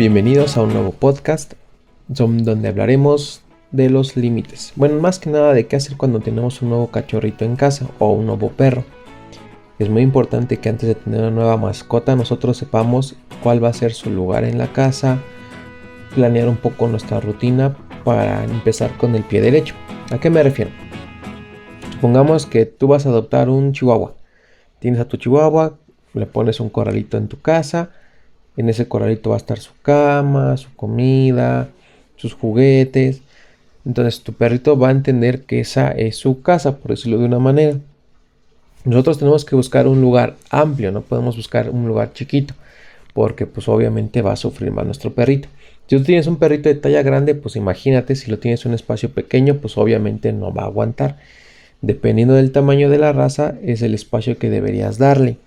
Bienvenidos a un nuevo podcast donde hablaremos de los límites. Bueno, más que nada de qué hacer cuando tenemos un nuevo cachorrito en casa o un nuevo perro. Es muy importante que antes de tener una nueva mascota nosotros sepamos cuál va a ser su lugar en la casa, planear un poco nuestra rutina para empezar con el pie derecho. ¿A qué me refiero? Supongamos que tú vas a adoptar un chihuahua. Tienes a tu chihuahua, le pones un corralito en tu casa. En ese corralito va a estar su cama, su comida, sus juguetes. Entonces tu perrito va a entender que esa es su casa, por decirlo de una manera. Nosotros tenemos que buscar un lugar amplio, no podemos buscar un lugar chiquito, porque pues obviamente va a sufrir más nuestro perrito. Si tú tienes un perrito de talla grande, pues imagínate, si lo tienes en un espacio pequeño, pues obviamente no va a aguantar. Dependiendo del tamaño de la raza, es el espacio que deberías darle.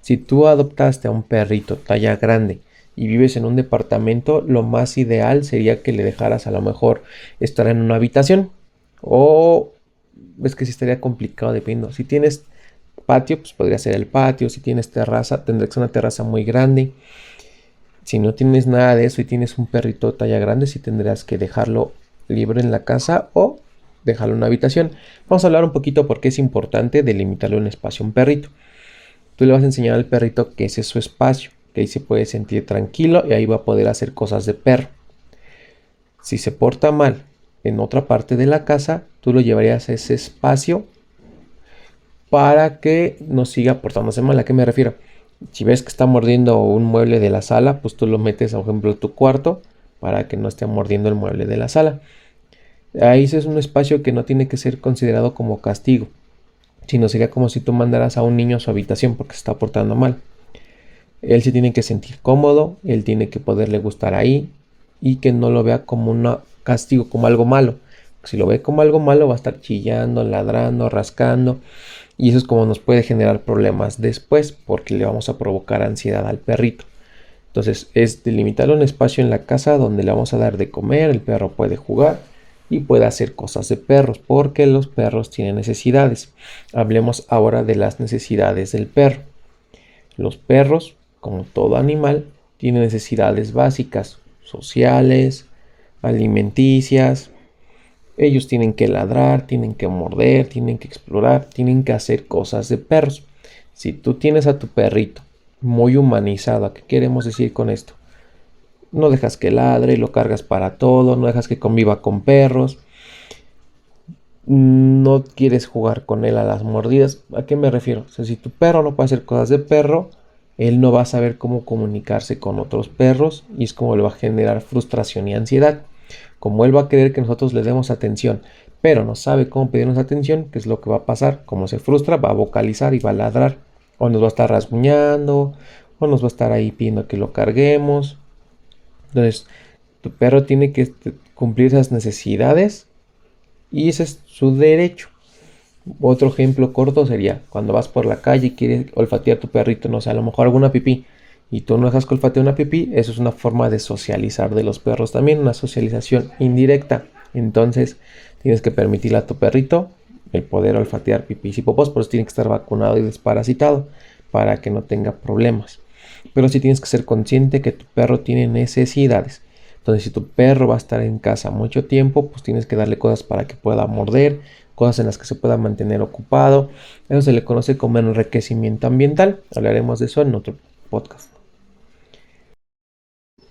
Si tú adoptaste a un perrito talla grande y vives en un departamento, lo más ideal sería que le dejaras a lo mejor estar en una habitación. O es que si estaría complicado dependiendo. Si tienes patio, pues podría ser el patio. Si tienes terraza, ser una terraza muy grande. Si no tienes nada de eso y tienes un perrito talla grande, sí tendrás que dejarlo libre en la casa o dejarlo en una habitación. Vamos a hablar un poquito por qué es importante delimitarle un espacio a un perrito. Tú le vas a enseñar al perrito que ese es su espacio, que ahí se puede sentir tranquilo y ahí va a poder hacer cosas de perro. Si se porta mal en otra parte de la casa, tú lo llevarías a ese espacio para que no siga portándose mal. ¿A qué me refiero? Si ves que está mordiendo un mueble de la sala, pues tú lo metes, por ejemplo, a tu cuarto para que no esté mordiendo el mueble de la sala. Ahí es un espacio que no tiene que ser considerado como castigo, sino sería como si tú mandaras a un niño a su habitación porque se está portando mal. Él se tiene que sentir cómodo, él tiene que poderle gustar ahí y que no lo vea como un castigo, como algo malo. Si lo ve como algo malo va a estar chillando, ladrando, rascando y eso es como nos puede generar problemas después porque le vamos a provocar ansiedad al perrito. Entonces es delimitar un espacio en la casa donde le vamos a dar de comer, el perro puede jugar y puede hacer cosas de perros porque los perros tienen necesidades. Hablemos ahora de las necesidades del perro. Los perros, como todo animal, tienen necesidades básicas, sociales, alimenticias, ellos tienen que ladrar, tienen que morder, tienen que explorar, tienen que hacer cosas de perros. Si tú tienes a tu perrito muy humanizado, ¿qué queremos decir con esto? No dejas que ladre, lo cargas para todo, no dejas que conviva con perros, no quieres jugar con él a las mordidas. ¿A qué me refiero? Si tu perro no puede hacer cosas de perro, él no va a saber cómo comunicarse con otros perros y es como le va a generar frustración y ansiedad. Como él va a querer que nosotros le demos atención, pero no sabe cómo pedirnos atención, ¿qué es lo que va a pasar? Como se frustra, va a vocalizar y va a ladrar. O nos va a estar rasguñando, o nos va a estar ahí pidiendo que lo carguemos. Entonces, tu perro tiene que este, cumplir esas necesidades y ese es su derecho. Otro ejemplo corto sería cuando vas por la calle y quieres olfatear tu perrito, no sé, a lo mejor alguna pipí y tú no dejas que olfatee una pipí, eso es una forma de socializar de los perros también, una socialización indirecta. Entonces tienes que permitirle a tu perrito el poder olfatear pipí y popos, por eso tiene que estar vacunado y desparasitado para que no tenga problemas. Pero sí tienes que ser consciente que tu perro tiene necesidades. Entonces, si tu perro va a estar en casa mucho tiempo, pues tienes que darle cosas para que pueda morder, cosas en las que se pueda mantener ocupado. Eso se le conoce como enriquecimiento ambiental. Hablaremos de eso en otro podcast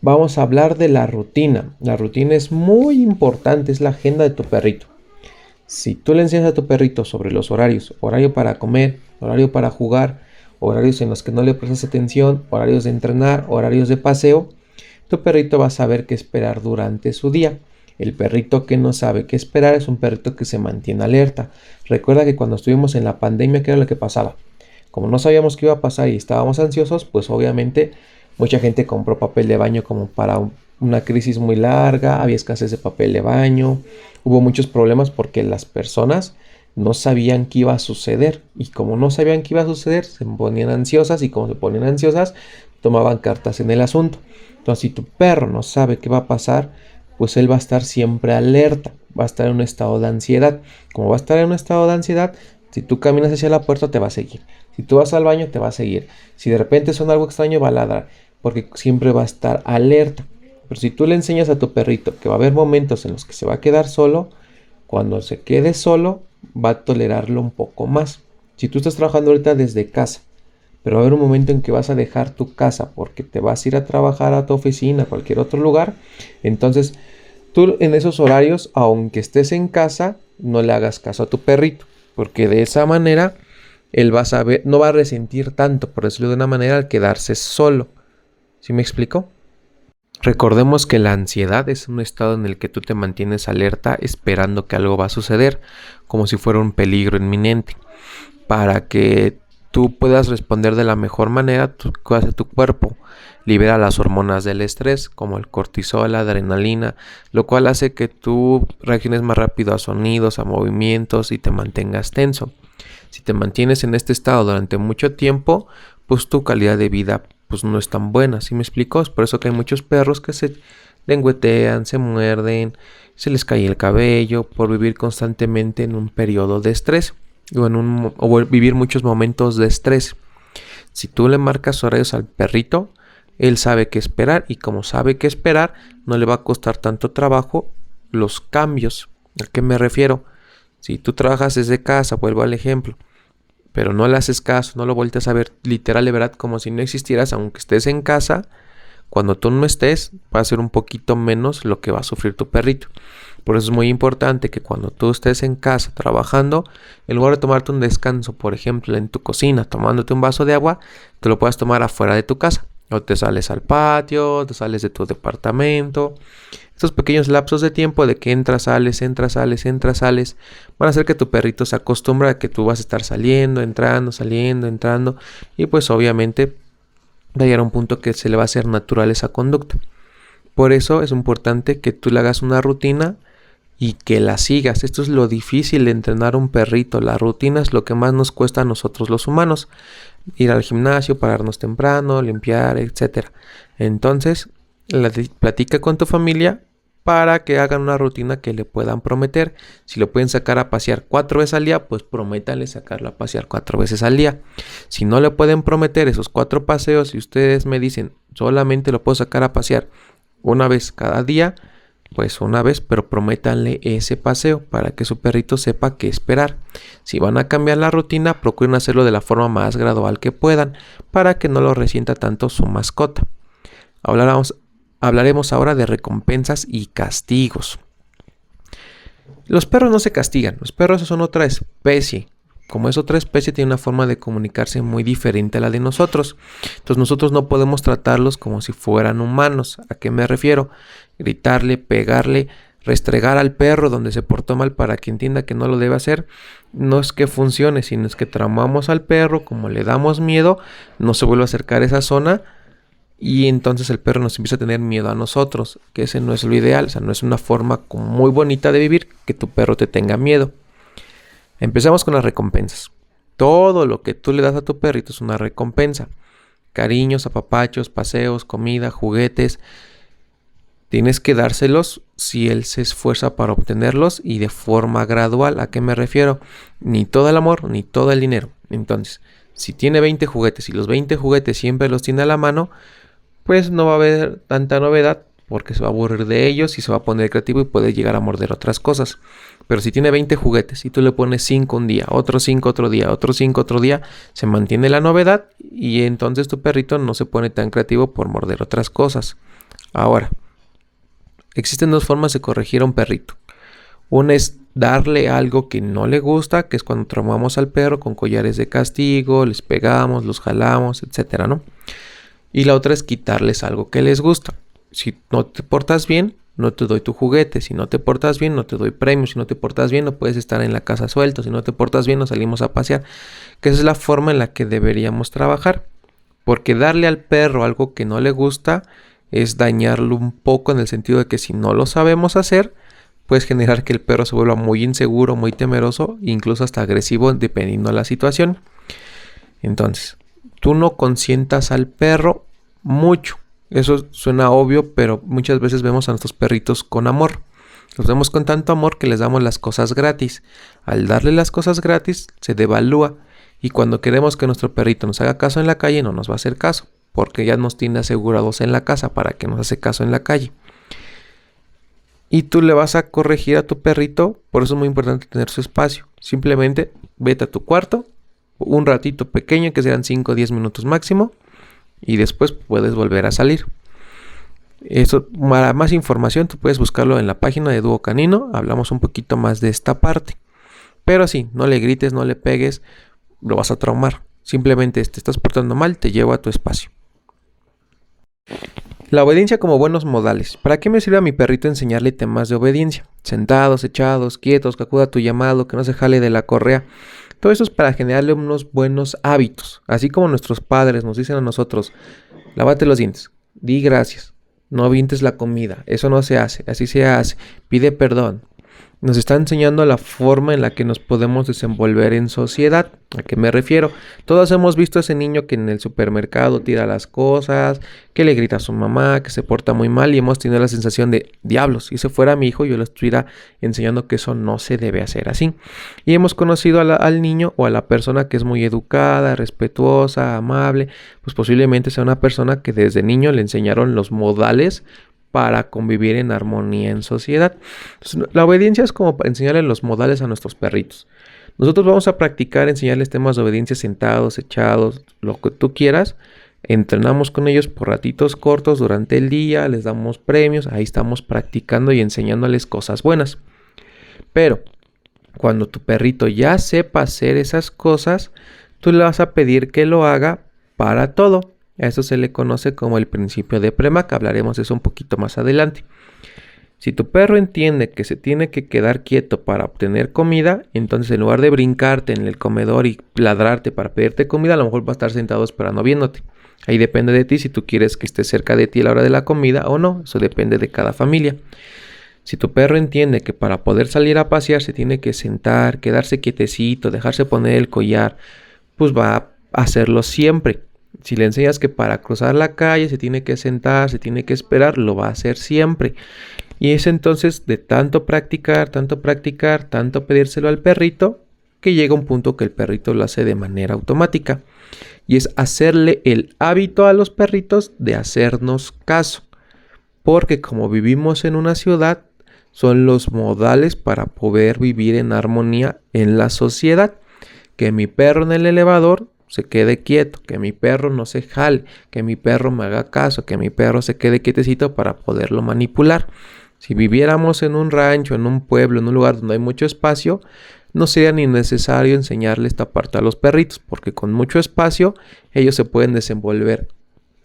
vamos a hablar de la rutina. La rutina es muy importante, es la agenda de tu perrito. Si tú le enseñas a tu perrito sobre los horarios, horario para comer, horario para jugar, horarios en los que no le prestas atención, horarios de entrenar, horarios de paseo, tu perrito va a saber qué esperar durante su día. El perrito que no sabe qué esperar es un perrito que se mantiene alerta. Recuerda que cuando estuvimos en la pandemia, ¿qué era lo que pasaba? Como no sabíamos qué iba a pasar y estábamos ansiosos, pues obviamente Mucha gente compró papel de baño como para una crisis muy larga, había escasez de papel de baño, hubo muchos problemas porque las personas no sabían qué iba a suceder y como no sabían qué iba a suceder, se ponían ansiosas y como se ponían ansiosas, tomaban cartas en el asunto. Entonces, si tu perro no sabe qué va a pasar, pues él va a estar siempre alerta, va a estar en un estado de ansiedad. Como va a estar en un estado de ansiedad, si tú caminas hacia la puerta te va a seguir. Si tú vas al baño te va a seguir. Si de repente suena algo extraño va a ladrar porque siempre va a estar alerta. Pero si tú le enseñas a tu perrito que va a haber momentos en los que se va a quedar solo, cuando se quede solo, va a tolerarlo un poco más. Si tú estás trabajando ahorita desde casa, pero va a haber un momento en que vas a dejar tu casa porque te vas a ir a trabajar a tu oficina, a cualquier otro lugar, entonces tú en esos horarios, aunque estés en casa, no le hagas caso a tu perrito, porque de esa manera él va a saber, no va a resentir tanto, por decirlo de una manera, al quedarse solo. ¿Sí me explico? Recordemos que la ansiedad es un estado en el que tú te mantienes alerta esperando que algo va a suceder, como si fuera un peligro inminente. Para que tú puedas responder de la mejor manera, tu, hace tu cuerpo? Libera las hormonas del estrés, como el cortisol, la adrenalina, lo cual hace que tú reacciones más rápido a sonidos, a movimientos y te mantengas tenso. Si te mantienes en este estado durante mucho tiempo, pues tu calidad de vida pues no es tan buena, ¿sí me explico? Es por eso que hay muchos perros que se lengüetean, se muerden, se les cae el cabello por vivir constantemente en un periodo de estrés o, en un, o vivir muchos momentos de estrés. Si tú le marcas horarios al perrito, él sabe qué esperar y como sabe qué esperar, no le va a costar tanto trabajo los cambios. ¿A qué me refiero? Si tú trabajas desde casa, vuelvo al ejemplo, pero no le haces caso, no lo vueltes a ver literal de verdad como si no existieras, aunque estés en casa, cuando tú no estés va a ser un poquito menos lo que va a sufrir tu perrito. Por eso es muy importante que cuando tú estés en casa trabajando, en lugar de tomarte un descanso, por ejemplo, en tu cocina, tomándote un vaso de agua, te lo puedas tomar afuera de tu casa. O te sales al patio, te sales de tu departamento. Estos pequeños lapsos de tiempo de que entras, sales, entras, sales, entras, sales, van a hacer que tu perrito se acostumbre a que tú vas a estar saliendo, entrando, saliendo, entrando. Y pues obviamente va a llegar a un punto que se le va a hacer natural esa conducta. Por eso es importante que tú le hagas una rutina y que la sigas. Esto es lo difícil de entrenar un perrito. La rutina es lo que más nos cuesta a nosotros los humanos. Ir al gimnasio, pararnos temprano, limpiar, etc. Entonces, platica con tu familia para que hagan una rutina que le puedan prometer. Si lo pueden sacar a pasear cuatro veces al día, pues prométanle sacarlo a pasear cuatro veces al día. Si no le pueden prometer esos cuatro paseos y ustedes me dicen solamente lo puedo sacar a pasear una vez cada día, pues una vez, pero prométanle ese paseo para que su perrito sepa qué esperar. Si van a cambiar la rutina, procuren hacerlo de la forma más gradual que puedan para que no lo resienta tanto su mascota. Hablaremos, hablaremos ahora de recompensas y castigos. Los perros no se castigan, los perros son otra especie. Como es otra especie, tiene una forma de comunicarse muy diferente a la de nosotros. Entonces nosotros no podemos tratarlos como si fueran humanos. ¿A qué me refiero? Gritarle, pegarle, restregar al perro donde se portó mal para que entienda que no lo debe hacer. No es que funcione, sino es que tramamos al perro, como le damos miedo, no se vuelve a acercar a esa zona y entonces el perro nos empieza a tener miedo a nosotros, que ese no es lo ideal, o sea, no es una forma muy bonita de vivir que tu perro te tenga miedo. Empezamos con las recompensas. Todo lo que tú le das a tu perrito es una recompensa. Cariños, apapachos, paseos, comida, juguetes. Tienes que dárselos si él se esfuerza para obtenerlos y de forma gradual. ¿A qué me refiero? Ni todo el amor, ni todo el dinero. Entonces, si tiene 20 juguetes y los 20 juguetes siempre los tiene a la mano, pues no va a haber tanta novedad porque se va a aburrir de ellos y se va a poner creativo y puede llegar a morder otras cosas. Pero si tiene 20 juguetes y tú le pones 5 un día, otros 5 otro día, otros 5 otro día, se mantiene la novedad y entonces tu perrito no se pone tan creativo por morder otras cosas. Ahora, existen dos formas de corregir a un perrito. Una es darle algo que no le gusta, que es cuando traumamos al perro con collares de castigo, les pegamos, los jalamos, etcétera, ¿no? Y la otra es quitarles algo que les gusta. Si no te portas bien, no te doy tu juguete. Si no te portas bien, no te doy premios. Si no te portas bien, no puedes estar en la casa suelto. Si no te portas bien, nos salimos a pasear. Que esa es la forma en la que deberíamos trabajar. Porque darle al perro algo que no le gusta es dañarlo un poco en el sentido de que si no lo sabemos hacer, puedes generar que el perro se vuelva muy inseguro, muy temeroso, incluso hasta agresivo dependiendo de la situación. Entonces, tú no consientas al perro mucho. Eso suena obvio, pero muchas veces vemos a nuestros perritos con amor. Los vemos con tanto amor que les damos las cosas gratis. Al darle las cosas gratis, se devalúa. Y cuando queremos que nuestro perrito nos haga caso en la calle, no nos va a hacer caso, porque ya nos tiene asegurados en la casa para que nos hace caso en la calle. y tú le vas a corregir a tu perrito. Por eso es muy importante tener su espacio. Simplemente vete a tu cuarto, un ratito pequeño, que sean 5 o 10 minutos máximo, y después puedes volver a salir. Eso, para más información, tú puedes buscarlo en la página de Dúo Canino. Hablamos un poquito más de esta parte. Pero sí, no le grites, no le pegues, lo vas a traumar. Simplemente te estás portando mal, te llevo a tu espacio. La obediencia como buenos modales. ¿Para qué me sirve a mi perrito enseñarle temas de obediencia? Sentados, echados, quietos, que acuda a tu llamado, que no se jale de la correa. Todo eso es para generarle unos buenos hábitos. Así como nuestros padres nos dicen a nosotros, lávate los dientes, di gracias, no avientes la comida, eso no se hace, así se hace, pide perdón, nos está enseñando la forma en la que nos podemos desenvolver en sociedad. ¿A qué me refiero? Todos hemos visto a ese niño que en el supermercado tira las cosas, que le grita a su mamá, que se porta muy mal y hemos tenido la sensación de diablos, si ese fuera mi hijo yo le estuviera enseñando que eso no se debe hacer así. Y hemos conocido al niño o a la persona que es muy educada, respetuosa, amable, pues posiblemente sea una persona que desde niño le enseñaron los modales para convivir en armonía en sociedad. la obediencia es como enseñarle los modales a nuestros perritos. Nosotros vamos a practicar, enseñarles temas de obediencia sentados, echados, lo que tú quieras. Entrenamos con ellos por ratitos cortos durante el día, les damos premios, ahí estamos practicando y enseñándoles cosas buenas. Pero cuando tu perrito ya sepa hacer esas cosas, tú le vas a pedir que lo haga para todo. A eso se le conoce como el principio de Premack, hablaremos de eso un poquito más adelante. Si tu perro entiende que se tiene que quedar quieto para obtener comida, entonces en lugar de brincarte en el comedor y ladrarte para pedirte comida, a lo mejor va a estar sentado esperando viéndote. Ahí depende de ti si tú quieres que esté cerca de ti a la hora de la comida o no, eso depende de cada familia. Si tu perro entiende que para poder salir a pasear se tiene que sentar, quedarse quietecito, dejarse poner el collar, pues va a hacerlo siempre. Si le enseñas que para cruzar la calle se tiene que sentar, se tiene que esperar, lo va a hacer siempre. Y es entonces de tanto practicar, tanto practicar, tanto pedírselo al perrito, que llega un punto que el perrito lo hace de manera automática. Y es hacerle el hábito a los perritos de hacernos caso. Porque como vivimos en una ciudad, son los modales para poder vivir en armonía en la sociedad. Que mi perro en el elevador se quede quieto, que mi perro no se jale, que mi perro me haga caso, que mi perro se quede quietecito para poderlo manipular. Si viviéramos en un rancho, en un pueblo, en un lugar donde hay mucho espacio, no sería ni necesario enseñarle esta parte a los perritos, porque con mucho espacio ellos se pueden desenvolver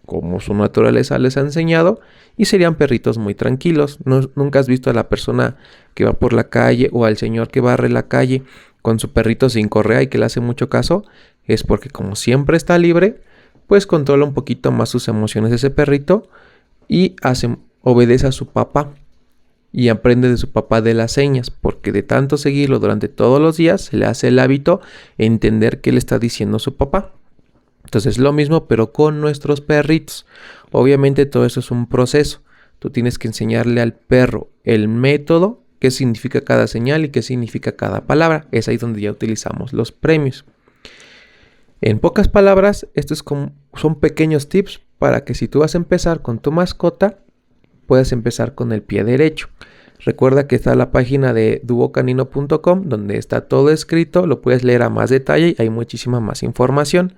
como su naturaleza les ha enseñado y serían perritos muy tranquilos. nunca has visto a la persona que va por la calle o al señor que barre la calle con su perrito sin correa y que le hace mucho caso es porque como siempre está libre, pues controla un poquito más sus emociones ese perrito y hace, obedece a su papá y aprende de su papá de las señas, porque de tanto seguirlo durante todos los días se le hace el hábito entender qué le está diciendo su papá. Entonces lo mismo pero con nuestros perritos. Obviamente todo eso es un proceso. Tú tienes que enseñarle al perro el método, qué significa cada señal y qué significa cada palabra. Es ahí donde ya utilizamos los premios. En pocas palabras, estos son pequeños tips para que si tú vas a empezar con tu mascota, puedas empezar con el pie derecho. Recuerda que está la página de duocanino.com donde está todo escrito, lo puedes leer a más detalle y hay muchísima más información.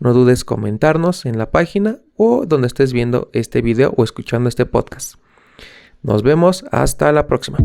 No dudes comentarnos en la página o donde estés viendo este video o escuchando este podcast. Nos vemos hasta la próxima.